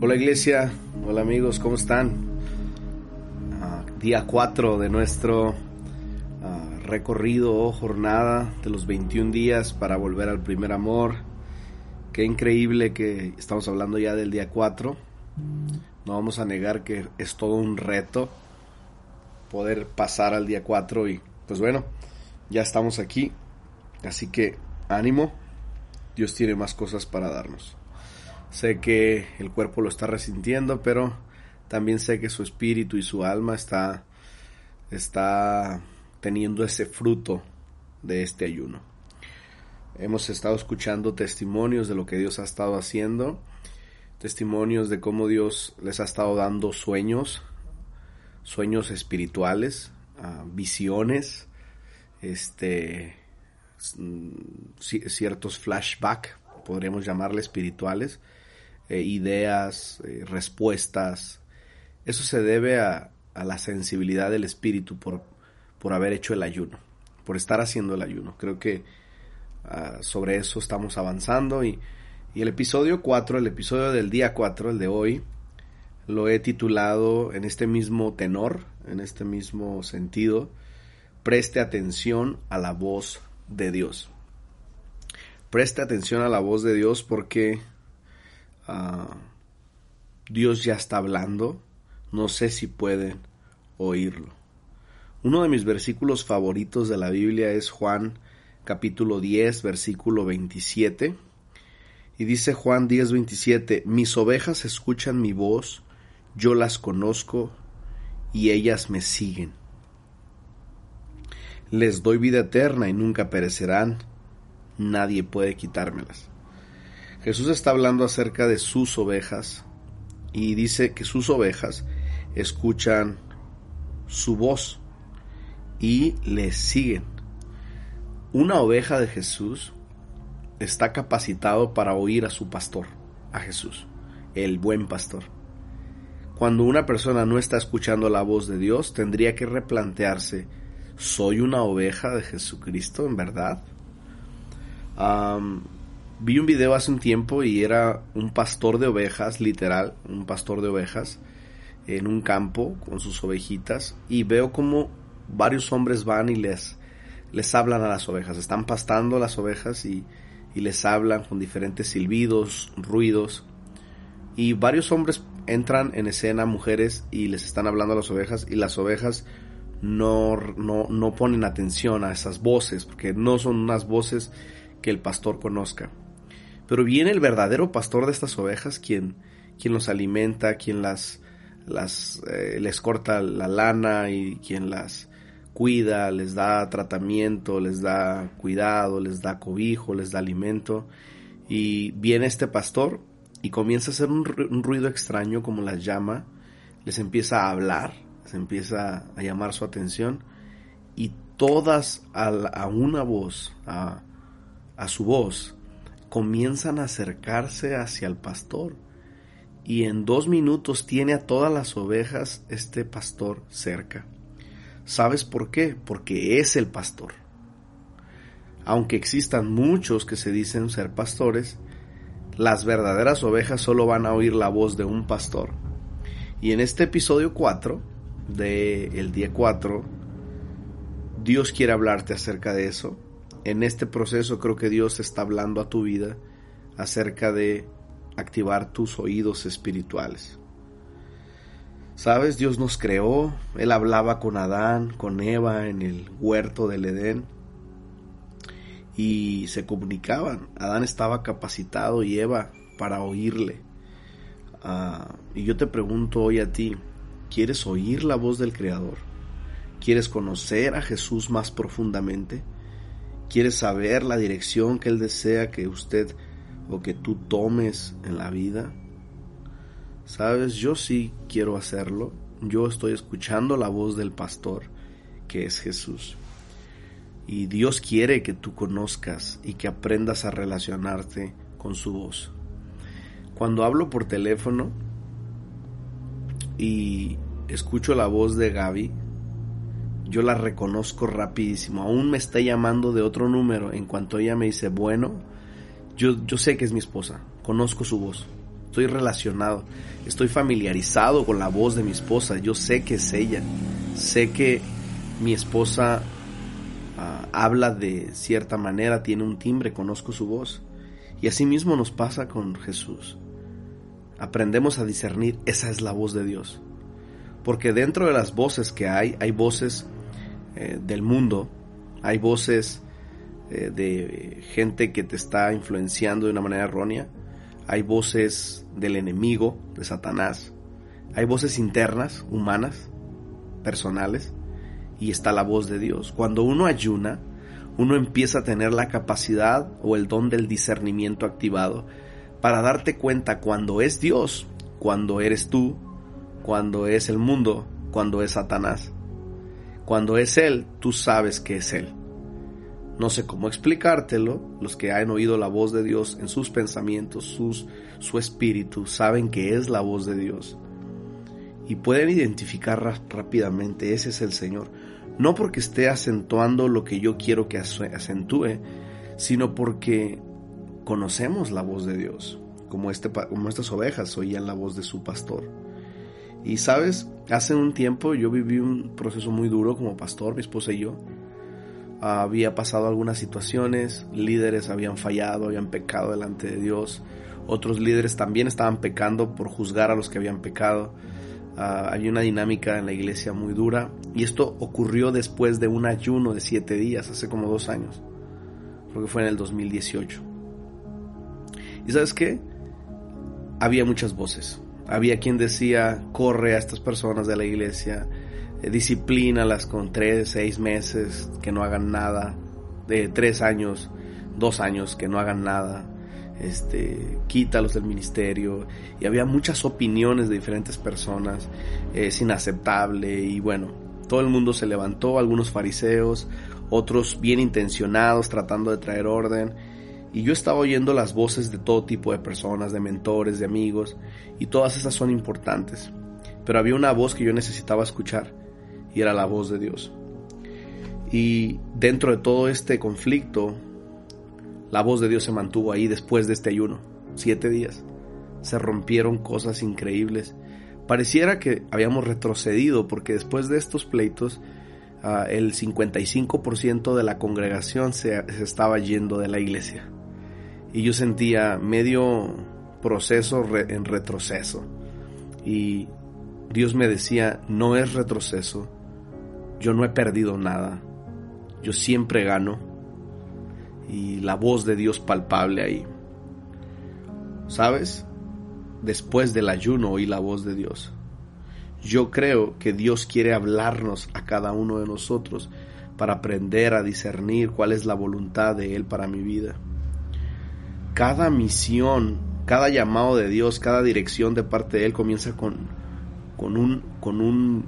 Hola iglesia, hola amigos, ¿cómo están? Ah, día 4 de nuestro ah, recorrido o jornada de los 21 días para volver al primer amor. Qué increíble que estamos hablando ya del día 4. No vamos a negar que es todo un reto poder pasar al día 4 y pues bueno, ya estamos aquí. Así que ánimo, Dios tiene más cosas para darnos. Sé que el cuerpo lo está resintiendo, pero también sé que su espíritu y su alma está, está teniendo ese fruto de este ayuno. Hemos estado escuchando testimonios de lo que Dios ha estado haciendo, testimonios de cómo Dios les ha estado dando sueños, sueños espirituales, ah, visiones, este, mm, ciertos flashbacks, podríamos llamarle espirituales, eh, ideas, eh, respuestas. Eso se debe a, la sensibilidad del espíritu por, por haber hecho el ayuno, por estar haciendo el ayuno. Creo que ah, sobre eso estamos avanzando y, y el episodio 4, el episodio del día 4, el de hoy, lo he titulado en este mismo tenor, en este mismo sentido, preste atención a la voz de Dios. Preste atención a la voz de Dios porque Ah, Dios ya está hablando, no sé si pueden oírlo. Uno de mis versículos favoritos de la Biblia es Juan capítulo 10, versículo 27. Y dice Juan 10, 27, mis ovejas escuchan mi voz, yo las conozco y ellas me siguen. Les doy vida eterna y nunca perecerán, nadie puede quitármelas. Jesús está hablando acerca de sus ovejas y dice que sus ovejas escuchan su voz y le siguen. Una oveja de Jesús está capacitado para oír a su pastor, a Jesús, el buen pastor. Cuando una persona no está escuchando la voz de Dios, tendría que replantearse, ¿soy una oveja de Jesucristo en verdad? Vi un video hace un tiempo y era un pastor de ovejas, literal, un pastor de ovejas, en un campo con sus ovejitas y veo como varios hombres van y les, les hablan a las ovejas. Están pastando las ovejas y, y les hablan con diferentes silbidos, ruidos. Y varios hombres entran en escena, mujeres, y les están hablando a las ovejas y las ovejas no, no, no ponen atención a esas voces porque no son unas voces que el pastor conozca. Pero viene el verdadero pastor de estas ovejas, quien, quien los alimenta, quien las, eh, les corta la lana y quien las cuida, les da tratamiento, les da cuidado, les da cobijo, les da alimento. Y viene este pastor y comienza a hacer un, ruido extraño como las llama, les empieza a hablar, les empieza a llamar su atención y todas a, una voz, a, a su voz, comienzan a acercarse hacia el pastor. Y en dos minutos tiene a todas las ovejas este pastor cerca. ¿Sabes por qué? Porque es el pastor. Aunque existan muchos que se dicen ser pastores, las verdaderas ovejas solo van a oír la voz de un pastor. Y en este episodio 4, del el día 4, Dios quiere hablarte acerca de eso en este proceso creo que Dios está hablando a tu vida acerca de activar tus oídos espirituales. Sabes, Dios nos creó, Él hablaba con Adán, con Eva en el huerto del Edén y se comunicaban. Adán estaba capacitado y Eva para oírle. Ah, y yo te pregunto hoy a ti, ¿quieres oír la voz del Creador? ¿Quieres conocer a Jesús más profundamente? Quiere saber la dirección que Él desea que usted o que tú tomes en la vida. Sabes, yo sí quiero hacerlo. Yo estoy escuchando la voz del pastor, que es Jesús. Y Dios quiere que tú conozcas y que aprendas a relacionarte con su voz. Cuando hablo por teléfono y escucho la voz de Gaby, yo la reconozco rapidísimo. Aún me está llamando de otro número. En cuanto ella me dice, bueno, yo, yo sé que es mi esposa. Conozco su voz. estoy relacionado, estoy familiarizado con la voz de mi esposa, yo sé que es ella, sé que mi esposa ah, habla de cierta manera, tiene un timbre, conozco su voz. Y así mismo nos pasa con Jesús. Aprendemos a discernir, esa es la voz de Dios. Porque dentro de las voces que hay, hay voces eh, del mundo, hay voces eh, de gente que te está influenciando de una manera errónea, hay voces del enemigo, de Satanás, hay voces internas, humanas, personales, y está la voz de Dios. Cuando uno ayuna, uno empieza a tener la capacidad o el don del discernimiento activado para darte cuenta cuando es Dios, cuando eres tú, cuando es el mundo, cuando es Satanás. Cuando es Él, tú sabes que es Él. No sé cómo explicártelo, los que han oído la voz de Dios en sus pensamientos, sus, su espíritu, saben que es la voz de Dios. Y pueden identificar rápidamente, ese es el Señor. No porque esté acentuando lo que yo quiero que acentúe, sino porque conocemos la voz de Dios, como, este, como estas ovejas oían la voz de su pastor. Y sabes, hace un tiempo yo viví un proceso muy duro como pastor, mi esposa y yo. Había pasado algunas situaciones, líderes habían fallado, habían pecado delante de Dios. Otros líderes también estaban pecando por juzgar a los que habían pecado. Uh, había una dinámica en la iglesia muy dura y esto ocurrió después de un ayuno de siete días, hace como dos años. Creo que fue en el 2018. ¿Y sabes qué? Había muchas voces había quien decía, corre a estas personas de la iglesia, eh, disciplínalas con tres, seis meses, que no hagan nada, de tres años, dos años, que no hagan nada, este, quítalos del ministerio. Y había muchas opiniones de diferentes personas, es inaceptable y bueno, todo el mundo se levantó, algunos fariseos, otros bien intencionados tratando de traer orden y yo estaba oyendo las voces de todo tipo de personas, de mentores, de amigos, y todas esas son importantes. Pero había una voz que yo necesitaba escuchar, y era la voz de Dios. Y dentro de todo este conflicto, la voz de Dios se mantuvo ahí después de este ayuno, siete días. Se rompieron cosas increíbles. Pareciera que habíamos retrocedido porque después de estos pleitos, uh, el 55% de la congregación se, se estaba yendo de la iglesia y yo sentía medio proceso en retroceso. Y Dios me decía, no es retroceso, yo no he perdido nada, yo siempre gano. Y la voz de Dios palpable ahí. ¿Sabes? Después del ayuno oí la voz de Dios. Yo creo que Dios quiere hablarnos a cada uno de nosotros para aprender a discernir cuál es la voluntad de Él para mi vida cada misión, cada llamado de Dios, cada dirección de parte de Él comienza con, con un, con un,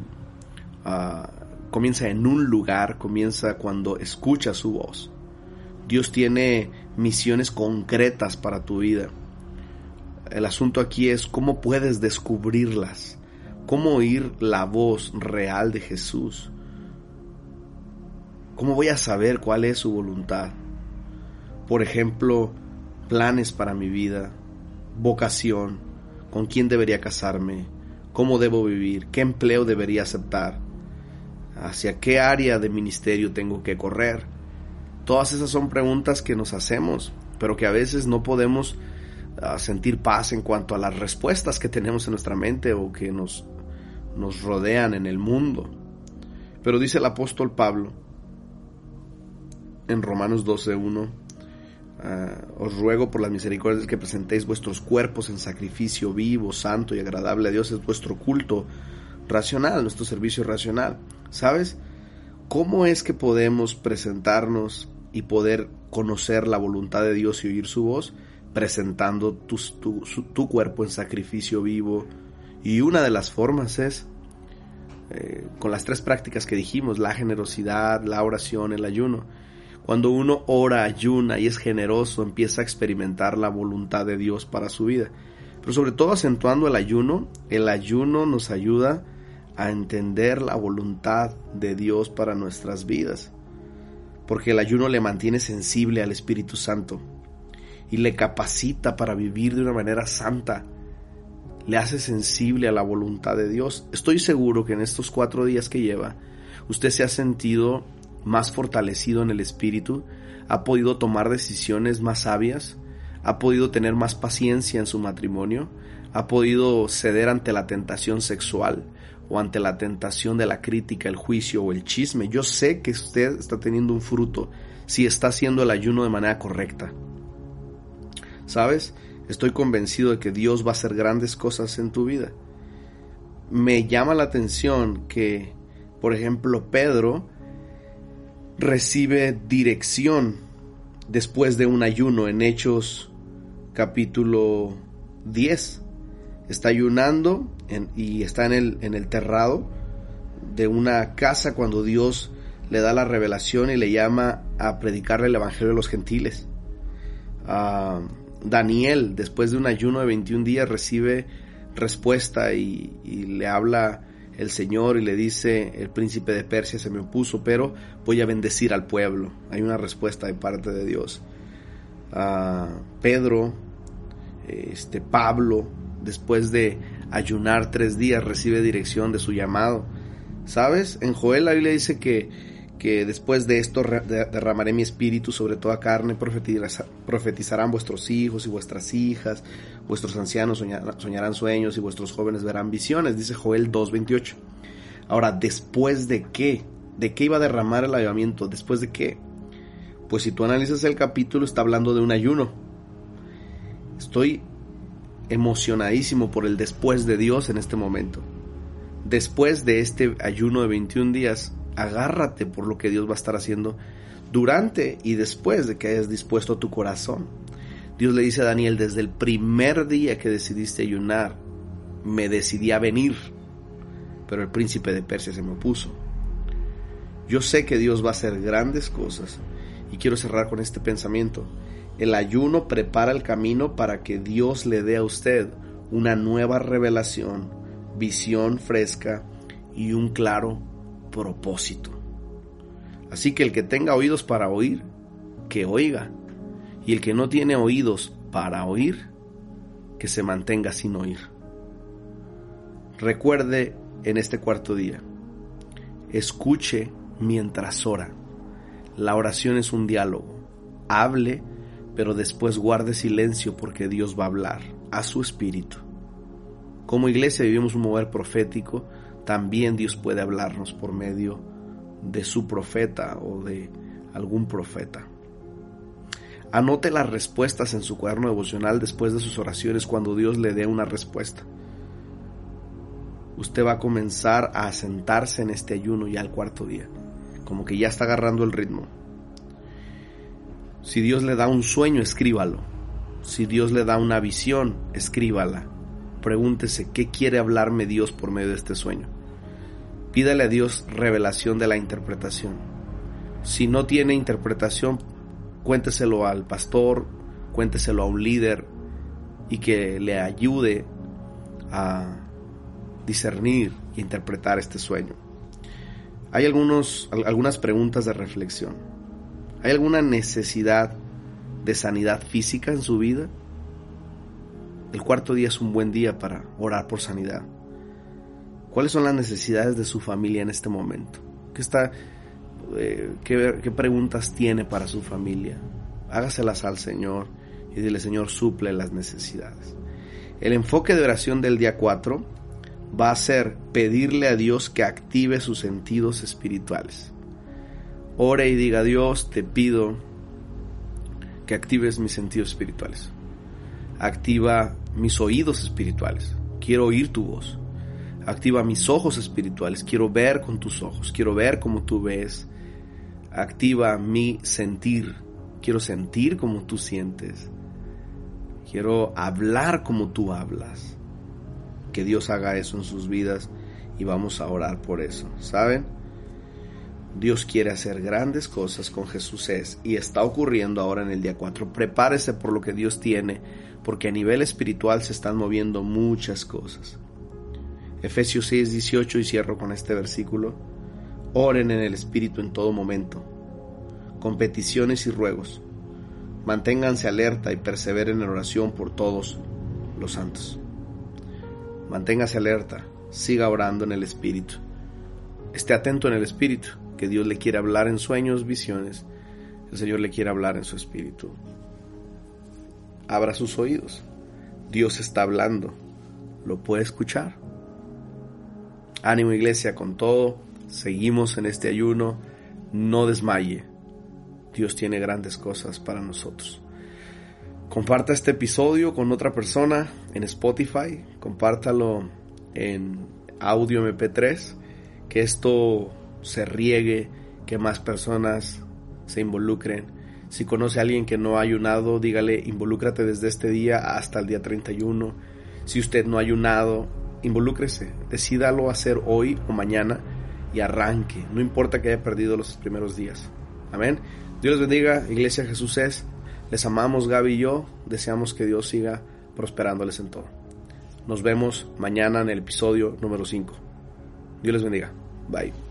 ah, comienza en un lugar, comienza cuando escuchas su voz. Dios tiene misiones concretas para tu vida. El asunto aquí es cómo puedes descubrirlas, cómo oír la voz real de Jesús. ¿Cómo voy a saber cuál es su voluntad? Por ejemplo, planes para mi vida, vocación, con quién debería casarme, cómo debo vivir, qué empleo debería aceptar, hacia qué área de ministerio tengo que correr. Todas esas son preguntas que nos hacemos, pero que a veces no podemos ah, sentir paz en cuanto a las respuestas que tenemos en nuestra mente o que nos, nos rodean en el mundo. Pero dice el apóstol Pablo en Romanos 12.1, Ah, os ruego por las misericordias que presentéis vuestros cuerpos en sacrificio vivo, santo y agradable a Dios, es vuestro culto racional, nuestro servicio racional. ¿Sabes? ¿Cómo es que podemos presentarnos y poder conocer la voluntad de Dios y oír su voz? Presentando tu, cuerpo en sacrificio vivo. Y una de las formas es eh, con las tres prácticas que dijimos, la generosidad, la oración, el ayuno. Cuando uno ora, ayuna y es generoso, empieza a experimentar la voluntad de Dios para su vida. Pero sobre todo acentuando el ayuno, el ayuno nos ayuda a entender la voluntad de Dios para nuestras vidas. Porque el ayuno le mantiene sensible al Espíritu Santo y le capacita para vivir de una manera santa le hace sensible a la voluntad de Dios. Estoy seguro que en estos cuatro días que lleva, usted se ha sentido más fortalecido en el espíritu, ha podido tomar decisiones más sabias, ha podido tener más paciencia en su matrimonio, ha podido ceder ante la tentación sexual o ante la tentación de la crítica, el juicio o el chisme. Yo sé que usted está teniendo un fruto si está haciendo el ayuno de manera correcta. ¿Sabes? Estoy convencido de que Dios va a hacer grandes cosas en tu vida. Me llama la atención que, por ejemplo, Pedro recibe dirección después de un ayuno en Hechos capítulo 10. Está ayunando y está en el, en el terrado de una casa cuando Dios le da la revelación y le llama a predicarle el Evangelio de los gentiles. Ah, Daniel, después de un ayuno de 21 días, recibe respuesta y, le habla el Señor y le dice, el príncipe de Persia se me opuso, pero voy a bendecir al pueblo. Hay una respuesta de parte de Dios. Pedro, este, Pablo, después de ayunar tres días, recibe dirección de su llamado. ¿Sabes? En Joel la Biblia dice que que después de esto derramaré mi espíritu sobre toda carne, profetizarán vuestros hijos y vuestras hijas, vuestros ancianos soñarán sueños y vuestros jóvenes verán visiones, dice Joel 2.28. Ahora, ¿después de qué? ¿De qué iba a derramar el avivamiento? ¿Después de qué? Pues si tú analizas el capítulo, está hablando de un ayuno. Estoy emocionadísimo por el después de Dios en este momento. Después de este ayuno de 21 días, agárrate por lo que Dios va a estar haciendo durante y después de que hayas dispuesto tu corazón. Dios le dice a Daniel, desde el primer día que decidiste ayunar, me decidí a venir, pero el príncipe de Persia se me opuso. Yo sé que Dios va a hacer grandes cosas y quiero cerrar con este pensamiento. El ayuno prepara el camino para que Dios le dé a usted una nueva revelación, visión fresca y un claro propósito. Así que el que tenga oídos para oír, que oiga. Y el que no tiene oídos para oír, que se mantenga sin oír. Recuerde en este cuarto día, escuche mientras ora. La oración es un diálogo. Hable, pero después guarde silencio porque Dios va a hablar a su espíritu. Como iglesia vivimos un mover profético también Dios puede hablarnos por medio de su profeta o de algún profeta. Anote las respuestas en su cuaderno devocional después de sus oraciones cuando Dios le dé una respuesta. Usted va a comenzar a sentarse en este ayuno ya al cuarto día, como que ya está agarrando el ritmo. Si Dios le da un sueño, escríbalo. Si Dios le da una visión, escríbala. Pregúntese qué quiere hablarme Dios por medio de este sueño. Pídale a Dios revelación de la interpretación. Si no tiene interpretación, cuénteselo al pastor, cuénteselo a un líder y que le ayude a discernir e interpretar este sueño. Hay algunos, algunas preguntas de reflexión. ¿Hay alguna necesidad de sanidad física en su vida? El cuarto día es un buen día para orar por sanidad. ¿Cuáles son las necesidades de su familia en este momento? ¿Qué, está, eh, qué, preguntas tiene para su familia? Hágaselas al Señor y dile, Señor, suple las necesidades. El enfoque de oración del día 4 va a ser pedirle a Dios que active sus sentidos espirituales. Ore y diga, Dios, te pido que actives mis sentidos espirituales. Activa mis oídos espirituales. Quiero oír tu voz. Activa mis ojos espirituales. Quiero ver con tus ojos. Quiero ver como tú ves. Activa mi sentir. Quiero sentir como tú sientes. Quiero hablar como tú hablas. Que Dios haga eso en sus vidas y vamos a orar por eso. ¿Saben? Dios quiere hacer grandes cosas con Jesús es y está ocurriendo ahora en el día 4. Prepárese por lo que Dios tiene, porque a nivel espiritual se están moviendo muchas cosas. Efesios 6, 18 y cierro con este versículo. Oren en el Espíritu en todo momento, con peticiones y ruegos. Manténganse alerta y perseveren en oración por todos los santos. Manténgase alerta, siga orando en el Espíritu. Esté atento en el Espíritu, que Dios le quiere hablar en sueños, visiones. El Señor le quiere hablar en su Espíritu. Abra sus oídos. Dios está hablando. ¿Lo puede escuchar? Ánimo iglesia con todo. Seguimos en este ayuno. No desmaye. Dios tiene grandes cosas para nosotros. Comparta este episodio con otra persona en Spotify. Compártalo en audio MP3. Que esto se riegue, que más personas se involucren. Si conoce a alguien que no ha ayunado, dígale, involúcrate desde este día hasta el día 31. Si usted no ha ayunado, involúcrese, decídalo hacer hoy o mañana y arranque, no importa que haya perdido los primeros días. Amén. Dios les bendiga, Iglesia Jesús es. Les amamos Gaby y yo, deseamos que Dios siga prosperándoles en todo. Nos vemos mañana en el episodio número 5. Dios les bendiga. Bye.